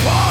apart